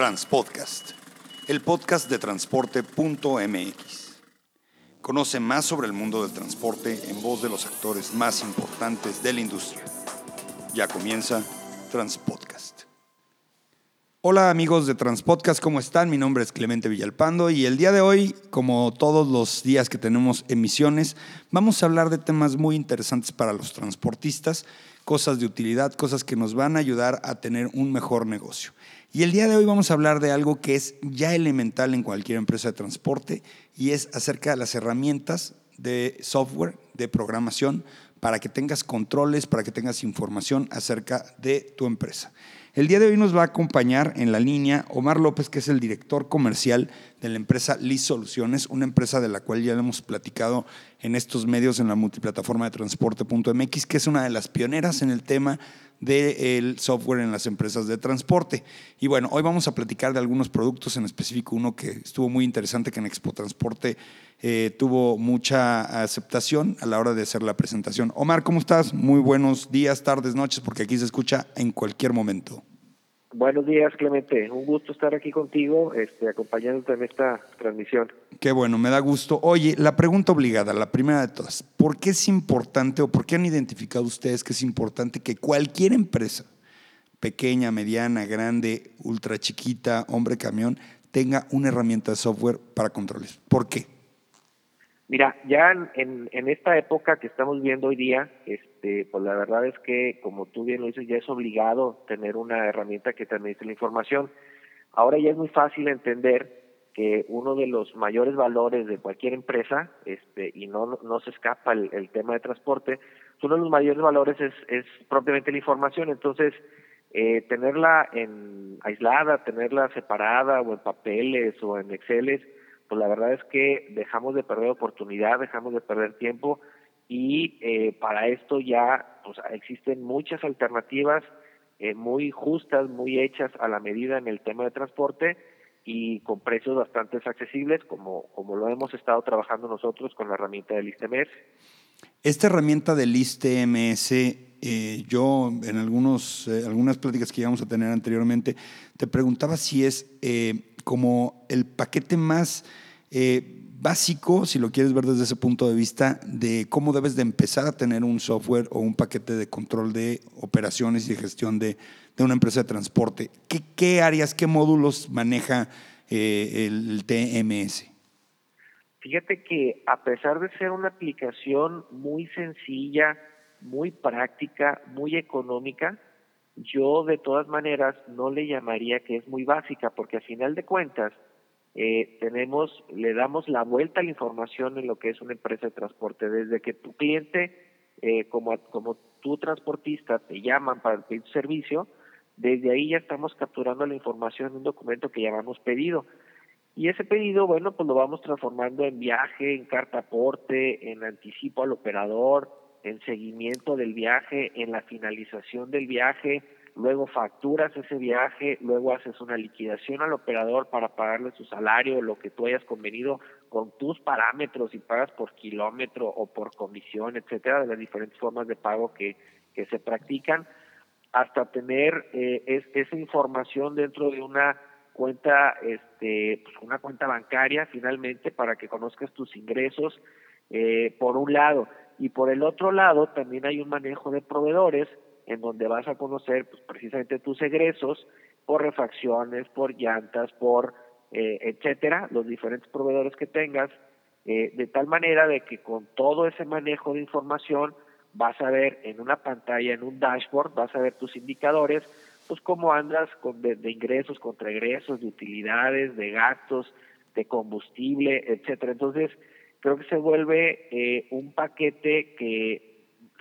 Transpodcast, el podcast de transporte.mx. Conoce más sobre el mundo del transporte en voz de los actores más importantes de la industria. Ya comienza Transpodcast. Hola amigos de Transpodcast, ¿cómo están? Mi nombre es Clemente Villalpando y el día de hoy, como todos los días que tenemos emisiones, vamos a hablar de temas muy interesantes para los transportistas, cosas de utilidad, cosas que nos van a ayudar a tener un mejor negocio. Y el día de hoy vamos a hablar de algo que es ya elemental en cualquier empresa de transporte y es acerca de las herramientas de software, de programación, para que tengas controles, para que tengas información acerca de tu empresa. El día de hoy nos va a acompañar en la línea Omar López, que es el director comercial de la empresa Liz Soluciones, una empresa de la cual ya hemos platicado en estos medios en la multiplataforma de transporte.mx, que es una de las pioneras en el tema del software en las empresas de transporte. Y bueno, hoy vamos a platicar de algunos productos, en específico uno que estuvo muy interesante, que en Expo Transporte eh, tuvo mucha aceptación a la hora de hacer la presentación. Omar, ¿cómo estás? Muy buenos días, tardes, noches, porque aquí se escucha en cualquier momento. Buenos días, Clemente. Un gusto estar aquí contigo, este, acompañándote en esta transmisión. Qué bueno, me da gusto. Oye, la pregunta obligada, la primera de todas, ¿por qué es importante o por qué han identificado ustedes que es importante que cualquier empresa, pequeña, mediana, grande, ultra chiquita, hombre camión, tenga una herramienta de software para controles? ¿Por qué? Mira, ya en, en, esta época que estamos viendo hoy día, este, pues la verdad es que, como tú bien lo dices, ya es obligado tener una herramienta que te administre la información. Ahora ya es muy fácil entender que uno de los mayores valores de cualquier empresa, este, y no, no se escapa el, el tema de transporte, uno de los mayores valores es, es propiamente la información. Entonces, eh, tenerla en aislada, tenerla separada o en papeles o en Exceles, pues la verdad es que dejamos de perder oportunidad, dejamos de perder tiempo y eh, para esto ya pues, existen muchas alternativas eh, muy justas, muy hechas a la medida en el tema de transporte y con precios bastante accesibles como, como lo hemos estado trabajando nosotros con la herramienta del ISTMS. Esta herramienta del ISTMS, eh, yo en algunos, eh, algunas pláticas que íbamos a tener anteriormente, te preguntaba si es como el paquete más eh, básico, si lo quieres ver desde ese punto de vista, de cómo debes de empezar a tener un software o un paquete de control de operaciones y de gestión de, de una empresa de transporte. ¿Qué, ¿Qué, áreas, qué módulos maneja eh, el TMS? Fíjate que a pesar de ser una aplicación muy sencilla, muy práctica, muy económica, yo de todas maneras no le llamaría que es muy básica, porque a final de cuentas eh, tenemos, le damos la vuelta a la información en lo que es una empresa de transporte, desde que tu cliente, eh, como, como tu transportista, te llaman para pedir servicio, desde ahí ya estamos capturando la información en un documento que llamamos pedido. Y ese pedido, bueno, pues lo vamos transformando en viaje, en carta aporte, en anticipo al operador, en seguimiento del viaje, en la finalización del viaje, luego facturas ese viaje, luego haces una liquidación al operador para pagarle su salario, lo que tú hayas convenido con tus parámetros y pagas por kilómetro o por comisión, etcétera, de las diferentes formas de pago que, que se practican, hasta tener eh, es, esa información dentro de una cuenta, este, pues una cuenta bancaria finalmente para que conozcas tus ingresos, eh, por un lado, y por el otro lado también hay un manejo de proveedores en donde vas a conocer pues, precisamente tus egresos por refacciones, por llantas, por eh, etcétera, los diferentes proveedores que tengas, eh, de tal manera de que con todo ese manejo de información vas a ver en una pantalla, en un dashboard, vas a ver tus indicadores, pues cómo andas con de, de ingresos, contra egresos, de utilidades, de gastos, de combustible, etcétera. Entonces, creo que se vuelve eh, un paquete que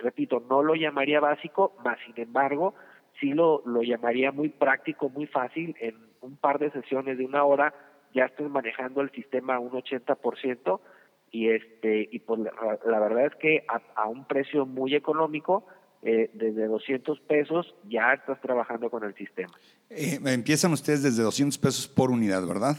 repito, no lo llamaría básico, más sin embargo, sí lo, lo llamaría muy práctico, muy fácil, en un par de sesiones de una hora ya estoy manejando el sistema a un 80% y este y pues la, la verdad es que a, a, un precio muy económico eh, desde 200 pesos ya estás trabajando con el sistema. Eh, empiezan ustedes desde 200 pesos por unidad, ¿verdad?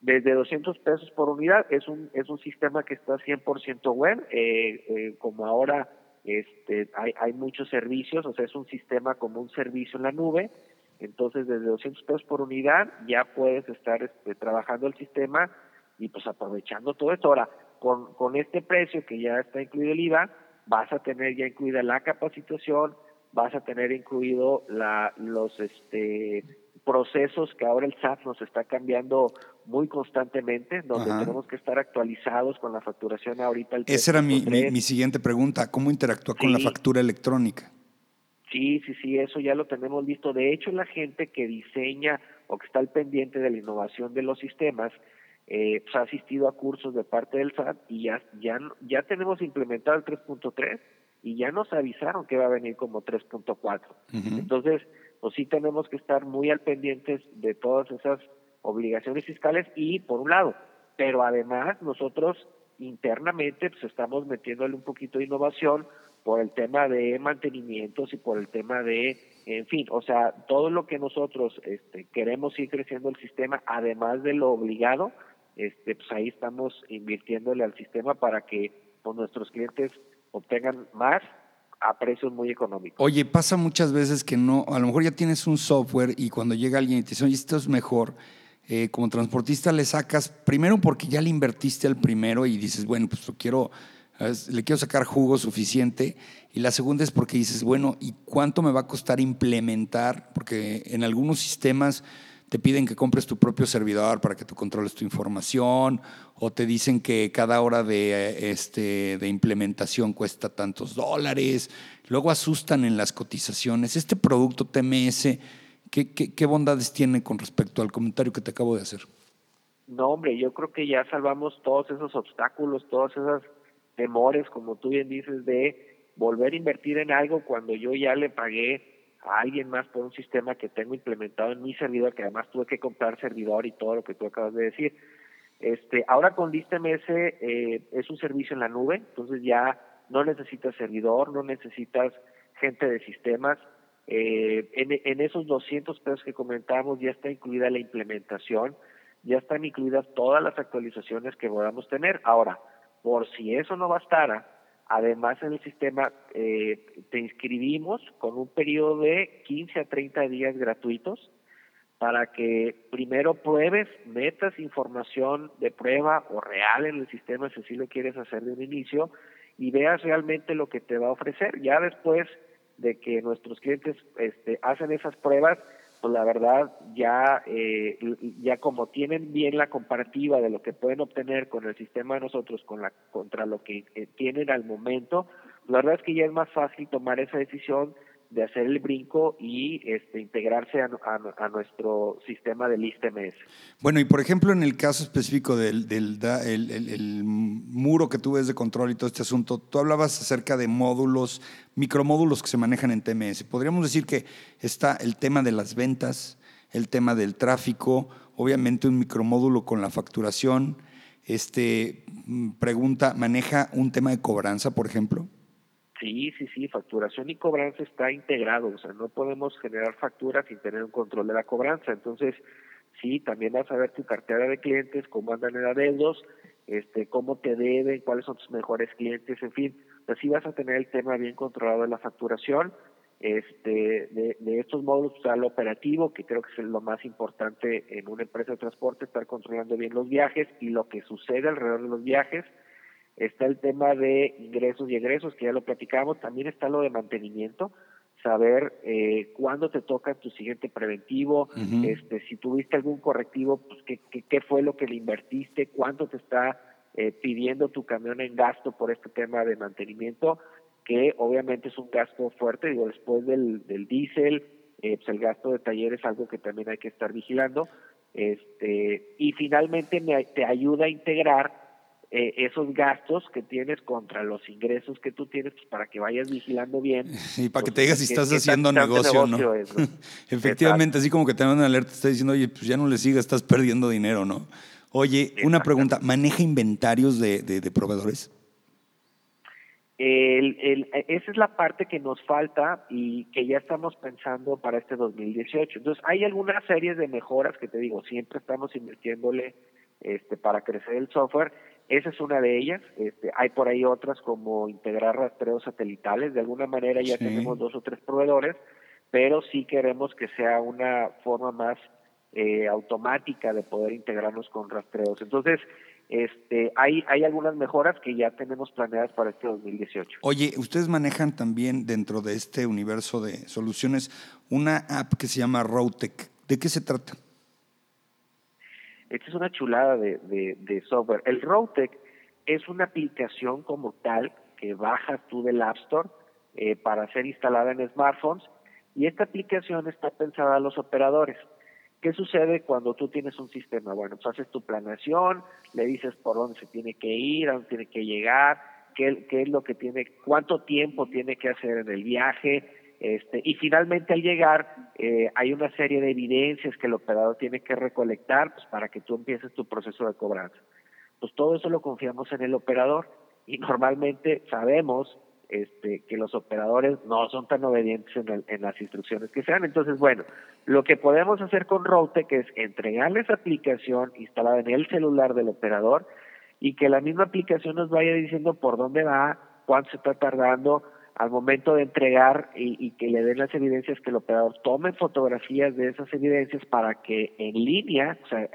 Desde 200 pesos por unidad es un es un sistema que está 100% web, eh, eh, como ahora este, hay, hay muchos servicios, o sea, es un sistema como un servicio en la nube Entonces, desde 200 pesos por unidad ya puedes estar este, trabajando el sistema y pues aprovechando todo esto. Ahora, con, este precio que ya está incluido el IVA, vas a tener ya incluida la capacitación, vas a tener incluido la, los este, procesos que ahora el SAT nos está cambiando muy constantemente, donde tenemos que estar actualizados con la facturación ahorita. Esa era mi, mi, siguiente pregunta, ¿cómo interactúa con la factura electrónica? Sí, sí, sí, eso ya lo tenemos listo. De hecho, la gente que diseña o que está al pendiente de la innovación de los sistemas, eh, pues, ha asistido a cursos de parte del SAT y ya, ya, ya tenemos implementado el 3.3 y ya nos avisaron que va a venir como 3.4. Entonces, pues sí tenemos que estar muy al pendientes de todas esas obligaciones fiscales y por un lado, pero además nosotros internamente pues estamos metiéndole un poquito de innovación por el tema de mantenimientos y por el tema de, en fin, o sea, todo lo que nosotros este, queremos ir creciendo el sistema, además de lo obligado, este, pues ahí estamos invirtiéndole al sistema para que pues, nuestros clientes obtengan más a precios muy económicos. Oye, pasa muchas veces que no, a lo mejor ya tienes un software y cuando llega alguien y te dice, oye, esto es mejor, eh, como transportista le sacas, primero porque ya le invertiste al primero y dices, bueno, pues lo quiero, le quiero sacar jugo suficiente. Y la segunda es porque dices, bueno, ¿y cuánto me va a costar implementar? Porque en algunos sistemas te piden que compres tu propio servidor para que tú controles tu información, o te dicen que cada hora de, este, de implementación cuesta tantos dólares, luego asustan en las cotizaciones. Este producto TMS, ¿qué, qué, bondades tiene con respecto al comentario que te acabo de hacer? No, hombre, yo creo que ya salvamos todos esos obstáculos, todos esos temores, como tú bien dices, de volver a invertir en algo cuando yo ya le pagué a alguien más por un sistema que tengo implementado en mi servidor, que además tuve que comprar servidor y todo lo que tú acabas de decir. Este, ahora con ListMS eh, es un servicio en la nube, entonces ya no necesitas servidor, no necesitas gente de sistemas. Eh, en, esos 200 pesos que comentábamos ya está incluida la implementación, ya están incluidas todas las actualizaciones que podamos tener. Ahora, por si eso no bastara, Además, en el sistema eh, te inscribimos con un periodo de 15 a 30 días gratuitos para que primero pruebes, metas información de prueba o real en el sistema si así lo quieres hacer de un inicio y veas realmente lo que te va a ofrecer. Ya después de que nuestros clientes este, hacen esas pruebas, pues la verdad ya eh, ya como tienen bien la comparativa de lo que pueden obtener con el sistema de nosotros con la contra lo que eh, tienen al momento la verdad es que ya es más fácil tomar esa decisión de hacer el brinco y este, integrarse a, nuestro sistema de lista MS. Bueno, y por ejemplo, en el caso específico del, del el, muro que tú ves de control y todo este asunto, tú hablabas acerca de módulos, micromódulos que se manejan en TMS. Podríamos decir que está el tema de las ventas, el tema del tráfico, obviamente un micromódulo con la facturación. Este, mm, pregunta, ¿maneja un tema de cobranza, por ejemplo? Sí, sí, sí, facturación y cobranza está integrado, o sea, no podemos generar facturas sin tener un control de la cobranza. Entonces, sí, también vas a ver tu cartera de clientes, cómo andan en adeudos, este, cómo te deben, cuáles son tus mejores clientes, en fin, así vas a tener el tema bien controlado de la facturación, este, de, de estos módulos, o sea, lo operativo, que creo que es lo más importante en una empresa de transporte, estar controlando bien los viajes y lo que sucede alrededor de los viajes, está el tema de ingresos y egresos, que ya lo platicamos, también está lo de mantenimiento, saber eh, cuándo te toca tu siguiente preventivo, este, si tuviste algún correctivo, pues qué, qué, fue lo que le invertiste, cuánto te está eh, pidiendo tu camión en gasto por este tema de mantenimiento, que obviamente es un gasto fuerte, digo, después del, del diésel, eh, pues el gasto de taller es algo que también hay que estar vigilando, este, y finalmente me, te ayuda a integrar eh, esos gastos que tienes contra los ingresos que tú tienes pues, para que vayas vigilando bien. Y para que te digas si estás haciendo negocio o no. Efectivamente, así como que te dan una alerta, está diciendo, oye, pues ya no le sigas, estás perdiendo dinero, ¿no? Oye, una pregunta, ¿maneja inventarios de, de, proveedores? El, el, esa es la parte que nos falta y que ya estamos pensando para este 2018. Entonces, hay algunas series de mejoras que te digo, siempre estamos invirtiéndole este, para crecer el software esa es una de ellas. Este, hay por ahí otras como integrar rastreos satelitales. De alguna manera ya tenemos dos o tres proveedores, pero sí queremos que sea una forma más eh, automática de poder integrarnos con rastreos. Entonces, este, hay, hay algunas mejoras que ya tenemos planeadas para este 2018. Oye, ustedes manejan también dentro de este universo de soluciones una app que se llama Routec. ¿De qué se trata? Esta es una chulada de, de, software. El Routec es una aplicación como tal que bajas tú del App Store eh, para ser instalada en smartphones y esta aplicación está pensada a los operadores. ¿Qué sucede cuando tú tienes un sistema? Bueno, pues haces tu planeación, le dices por dónde se tiene que ir, a dónde tiene que llegar, qué es lo que tiene, cuánto tiempo tiene que hacer en el viaje, este, y finalmente al llegar eh, hay una serie de evidencias que el operador tiene que recolectar pues, para que tú empieces tu proceso de cobranza. Pues todo eso lo confiamos en el operador y normalmente sabemos este, que los operadores no son tan obedientes en, las instrucciones que sean. Entonces, bueno, lo que podemos hacer con Routec es entregarles aplicación instalada en el celular del operador y que la misma aplicación nos vaya diciendo por dónde va, cuánto se está tardando al momento de entregar y, que le den las evidencias que el operador tome fotografías de esas evidencias para que en línea, o sea,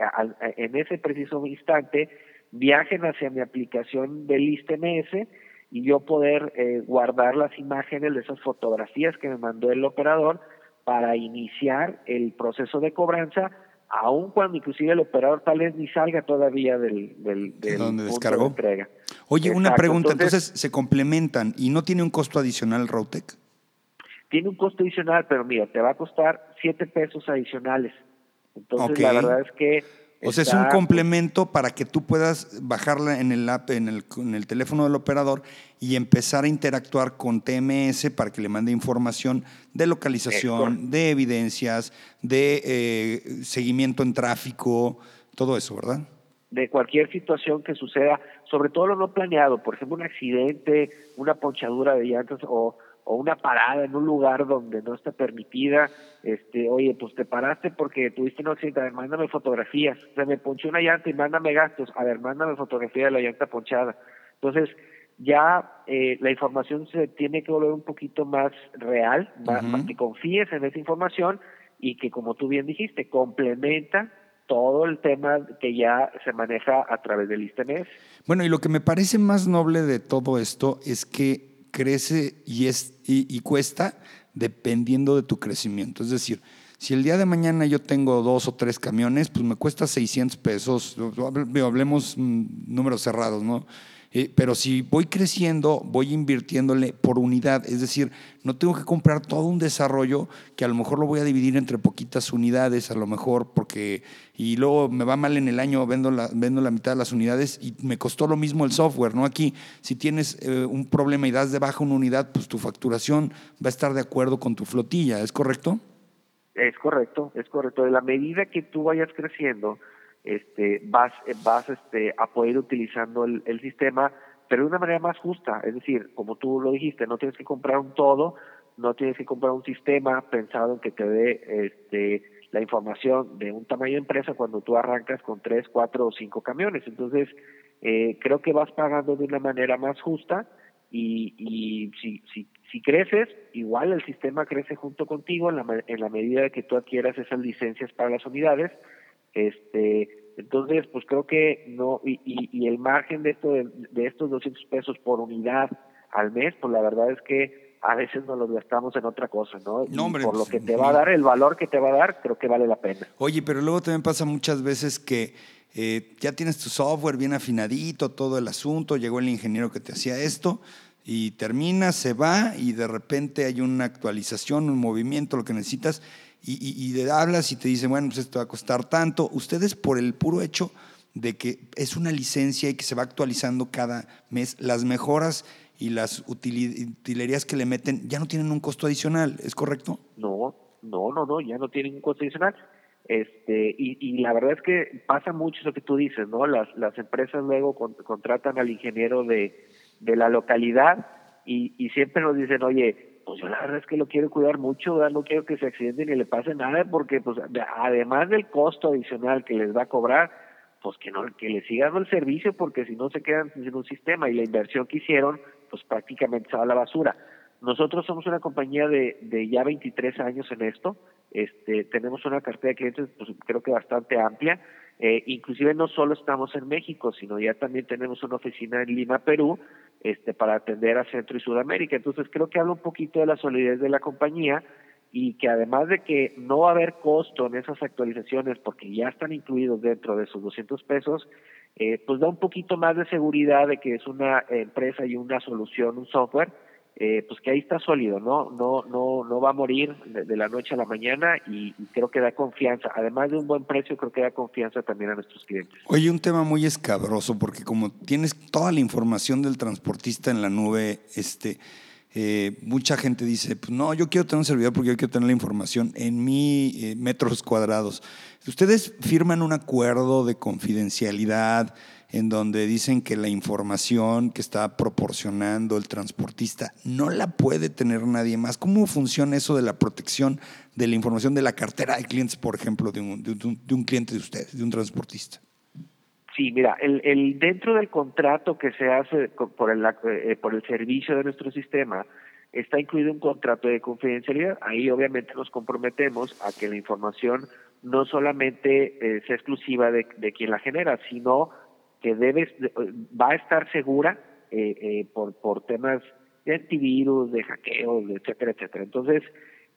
en ese preciso instante, viajen hacia mi aplicación del ISTMS y yo poder eh, guardar las imágenes de esas fotografías que me mandó el operador para iniciar el proceso de cobranza, aun cuando inclusive el operador tal vez ni salga todavía del, del, del punto descargó? de entrega. Oye, una pregunta, entonces, se complementan y no tiene un costo adicional Routec? Tiene un costo adicional, pero mira, te va a costar siete pesos adicionales. Entonces, la verdad es que o sea, es un complemento para que tú puedas bajarla en el app, en el, en el, teléfono del operador y empezar a interactuar con TMS para que le mande información de localización, de evidencias, de eh, seguimiento en tráfico, todo eso, ¿verdad? De cualquier situación que suceda, sobre todo lo no planeado, por ejemplo, un accidente, una ponchadura de llantas o o una parada en un lugar donde no está permitida, este, oye, pues te paraste porque tuviste un accidente, a ver, mándame fotografías, se me ponchó una llanta y mándame gastos, a ver, mándame fotografía de la llanta ponchada. Entonces, ya eh, la información se tiene que volver un poquito más real, más, que confíes en esa información y que, como tú bien dijiste, complementa todo el tema que ya se maneja a través del ISTMS. Bueno, y lo que me parece más noble de todo esto es que crece y, es, y, cuesta dependiendo de tu crecimiento. Es decir, si el día de mañana yo tengo dos o tres camiones, pues me cuesta 600 pesos, hablemos mm, números cerrados, ¿no? Eh, pero si voy creciendo, voy invirtiéndole por unidad, es decir, no tengo que comprar todo un desarrollo que a lo mejor lo voy a dividir entre poquitas unidades, a lo mejor, porque, y luego me va mal en el año, vendo la, vendo la mitad de las unidades y me costó lo mismo el software, ¿no? Aquí, si tienes eh, un problema y das de baja una unidad, pues tu facturación va a estar de acuerdo con tu flotilla, ¿es correcto? Es correcto, es correcto. De la medida que tú vayas creciendo, este, vas, vas este, a poder ir utilizando el, el sistema, pero de una manera más justa. Es decir, como tú lo dijiste, no tienes que comprar un todo, no tienes que comprar un sistema pensado en que te dé este, la información de un tamaño de empresa cuando tú arrancas con tres, cuatro o cinco camiones. Entonces, eh, creo que vas pagando de una manera más justa y, y si, si, si creces, igual el sistema crece junto contigo en la, en la medida que tú adquieras esas licencias para las unidades este, entonces, pues creo que no, y, y, el margen de, esto de, estos 200 pesos por unidad al mes, pues la verdad es que a veces nos los gastamos en otra cosa, ¿no? por lo que te va a dar, el valor que te va a dar, creo que vale la pena. Oye, pero luego también pasa muchas veces que eh, ya tienes tu software bien afinadito, todo el asunto, llegó el ingeniero que te hacía esto, y termina, se va y de repente hay una actualización, un movimiento, lo que necesitas y, y, hablas y te dicen, bueno, pues esto va a costar tanto. Ustedes por el puro hecho de que es una licencia y que se va actualizando cada mes, las mejoras y las utilerías que le meten ya no tienen un costo adicional, ¿es correcto? No, no, no, no, ya no tienen un costo adicional. Este, y, y la verdad es que pasa mucho eso que tú dices, ¿no? Las, las empresas luego contratan al ingeniero de, de la localidad y, y siempre nos dicen, oye, pues yo la verdad es que lo quiero cuidar mucho, no quiero que se accidente ni le pase nada, porque pues además del costo adicional que les va a cobrar, pues que no que les sigan el servicio, porque si no se quedan sin un sistema y la inversión que hicieron, pues prácticamente se va a la basura. Nosotros somos una compañía de, de ya 23 años en esto. Este, tenemos una cartera de clientes, pues, creo que bastante amplia. Eh, inclusive no solo estamos en México, sino ya también tenemos una oficina en Lima, Perú, este, para atender a Centro y Sudamérica. Entonces creo que habla un poquito de la solidez de la compañía y que además de que no va a haber costo en esas actualizaciones porque ya están incluidos dentro de esos 200 pesos, eh, pues da un poquito más de seguridad de que es una empresa y una solución, un software, eh, pues que ahí está sólido, ¿no? No, no, no va a morir de, la noche a la mañana y, creo que da confianza. Además de un buen precio, creo que da confianza también a nuestros clientes. Oye, un tema muy escabroso porque como tienes toda la información del transportista en la nube, este eh, mucha gente dice, pues no, yo quiero tener un servidor porque yo quiero tener la información en mi eh, metros cuadrados. Ustedes firman un acuerdo de confidencialidad en donde dicen que la información que está proporcionando el transportista no la puede tener nadie más. ¿Cómo funciona eso de la protección de la información de la cartera de clientes, por ejemplo, de un, de un cliente de ustedes, de un transportista? Sí, mira, el, el dentro del contrato que se hace por el, eh, por el servicio de nuestro sistema está incluido un contrato de confidencialidad. Ahí obviamente nos comprometemos a que la información no solamente eh, sea exclusiva de, de, quien la genera, sino que debe, va a estar segura eh, eh, por, por temas de antivirus, de hackeos, etcétera, etcétera. Entonces,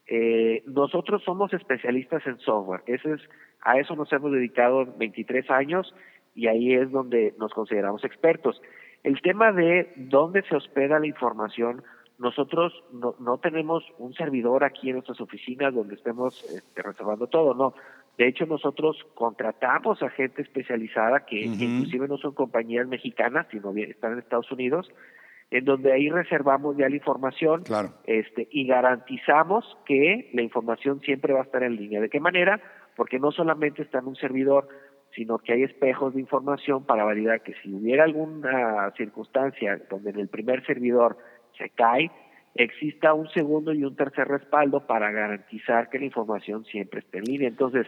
eh, nosotros somos especialistas en software. Ese es, a eso nos hemos dedicado 23 años y ahí es donde nos consideramos expertos. El tema de dónde se hospeda la información, nosotros no, no tenemos un servidor aquí en nuestras oficinas donde estemos este, reservando todo, no. De hecho, nosotros contratamos a gente especializada que, inclusive no son compañías mexicanas, sino bien, están en Estados Unidos, en donde ahí reservamos ya la información este, y garantizamos que la información siempre va a estar en línea. ¿De qué manera? Porque no solamente está en un servidor, sino que hay espejos de información para validar que si hubiera alguna circunstancia donde en el primer servidor se cae, exista un segundo y un tercer respaldo para garantizar que la información siempre esté en línea. Entonces,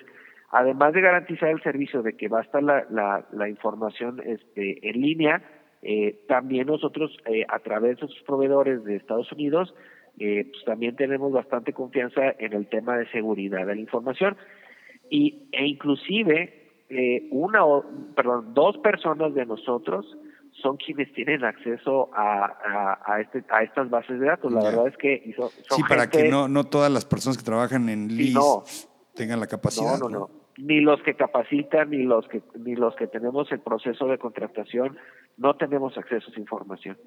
además de garantizar el servicio de que va a estar la, la, la información este, en línea, eh, también nosotros eh, a través de sus proveedores de Estados Unidos, eh, pues también tenemos bastante confianza en el tema de seguridad de la información y e inclusive eh, una o, perdón, dos personas de nosotros son quienes tienen acceso a, a, este, a estas bases de datos. La verdad es que son, Sí, para que no, no todas las personas que trabajan en LIS tengan la capacidad. No, no, no, Ni los que capacitan, ni los que, ni los que tenemos el proceso de contratación, no tenemos acceso a esa información.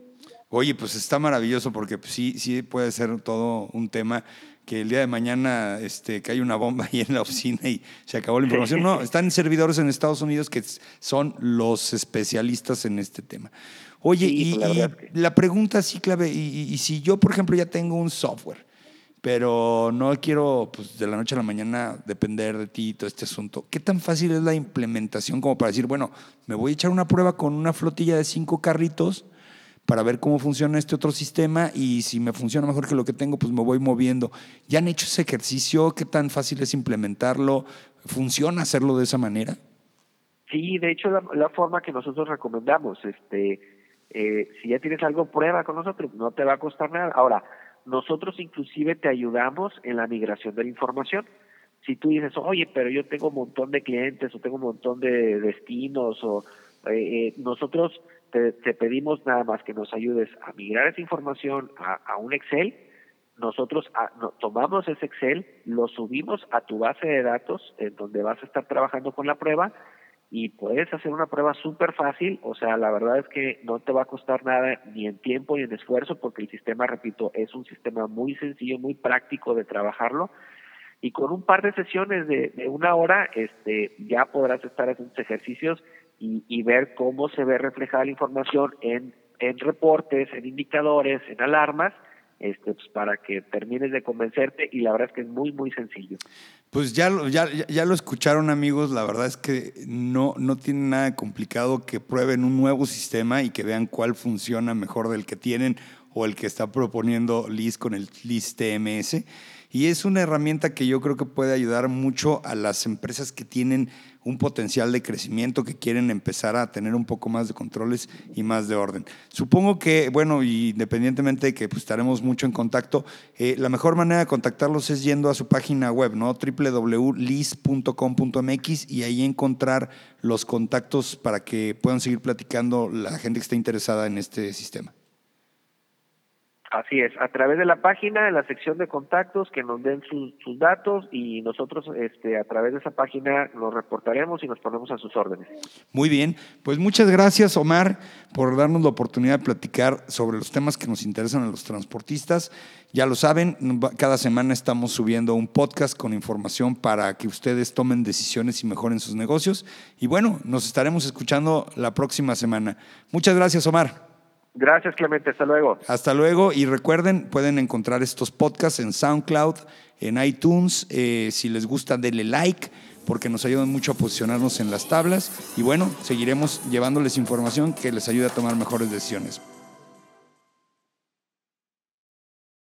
Oye, pues está maravilloso porque pues, sí, sí puede ser todo un tema que el día de mañana este, cae una bomba ahí en la oficina y se acabó la información. No, están servidores en Estados Unidos que son los especialistas en este tema. Oye, y, la, pregunta sí clave, y, si yo, por ejemplo, ya tengo un software, pero no quiero pues, de la noche a la mañana depender de ti y todo este asunto, ¿qué tan fácil es la implementación como para decir, bueno, me voy a echar una prueba con una flotilla de cinco carritos? para ver cómo funciona este otro sistema y si me funciona mejor que lo que tengo, pues me voy moviendo. ¿Ya han hecho ese ejercicio? ¿Qué tan fácil es implementarlo? ¿Funciona hacerlo de esa manera? Sí, de hecho la, la forma que nosotros recomendamos, este, eh, si ya tienes algo, prueba con nosotros, no te va a costar nada. Ahora, nosotros inclusive te ayudamos en la migración de la información. Si tú dices, oye, pero yo tengo un montón de clientes o tengo un montón de destinos o eh, eh nosotros te, pedimos nada más que nos ayudes a migrar esa información a, un Excel. Nosotros ah, tomamos ese Excel, lo subimos a tu base de datos en donde vas a estar trabajando con la prueba y puedes hacer una prueba súper fácil, o sea, la verdad es que no te va a costar nada ni en tiempo ni en esfuerzo porque el sistema, repito, es un sistema muy sencillo, muy práctico de trabajarlo y con un par de sesiones de, de una hora este, ya podrás estar haciendo ejercicios y, ver cómo se ve reflejada la información en, en reportes, en indicadores, en alarmas, este, pues para que termines de convencerte y la verdad es que es muy, muy sencillo. Pues ya, ya, ya lo escucharon amigos, la verdad es que no, no tiene nada complicado que prueben un nuevo sistema y que vean cuál funciona mejor del que tienen o el que está proponiendo Liz con el Liz TMS Y es una herramienta que yo creo que puede ayudar mucho a las empresas que tienen un potencial de crecimiento, que quieren empezar a tener un poco más de controles y más de orden. Supongo que, bueno, independientemente de que pues, estaremos mucho en contacto, eh, la mejor manera de contactarlos es yendo a su página web, ¿no? www.lis.com.mx y ahí encontrar los contactos para que puedan seguir platicando la gente que esté interesada en este sistema. Así es, a través de la página, en la sección de contactos, que nos den sus, datos y nosotros este, a través de esa página nos reportaremos y nos ponemos a sus órdenes. Muy bien, pues muchas gracias Omar por darnos la oportunidad de platicar sobre los temas que nos interesan a los transportistas. Ya lo saben, cada semana estamos subiendo un podcast con información para que ustedes tomen decisiones y mejoren sus negocios. Y bueno, nos estaremos escuchando la próxima semana. Muchas gracias Omar. Gracias, Clemente. Hasta luego. Hasta luego. Y recuerden, pueden encontrar estos podcasts en SoundCloud, en iTunes. Eh, si les gusta, denle like porque nos ayudan mucho a posicionarnos en las tablas. Y bueno, seguiremos llevándoles información que les ayude a tomar mejores decisiones.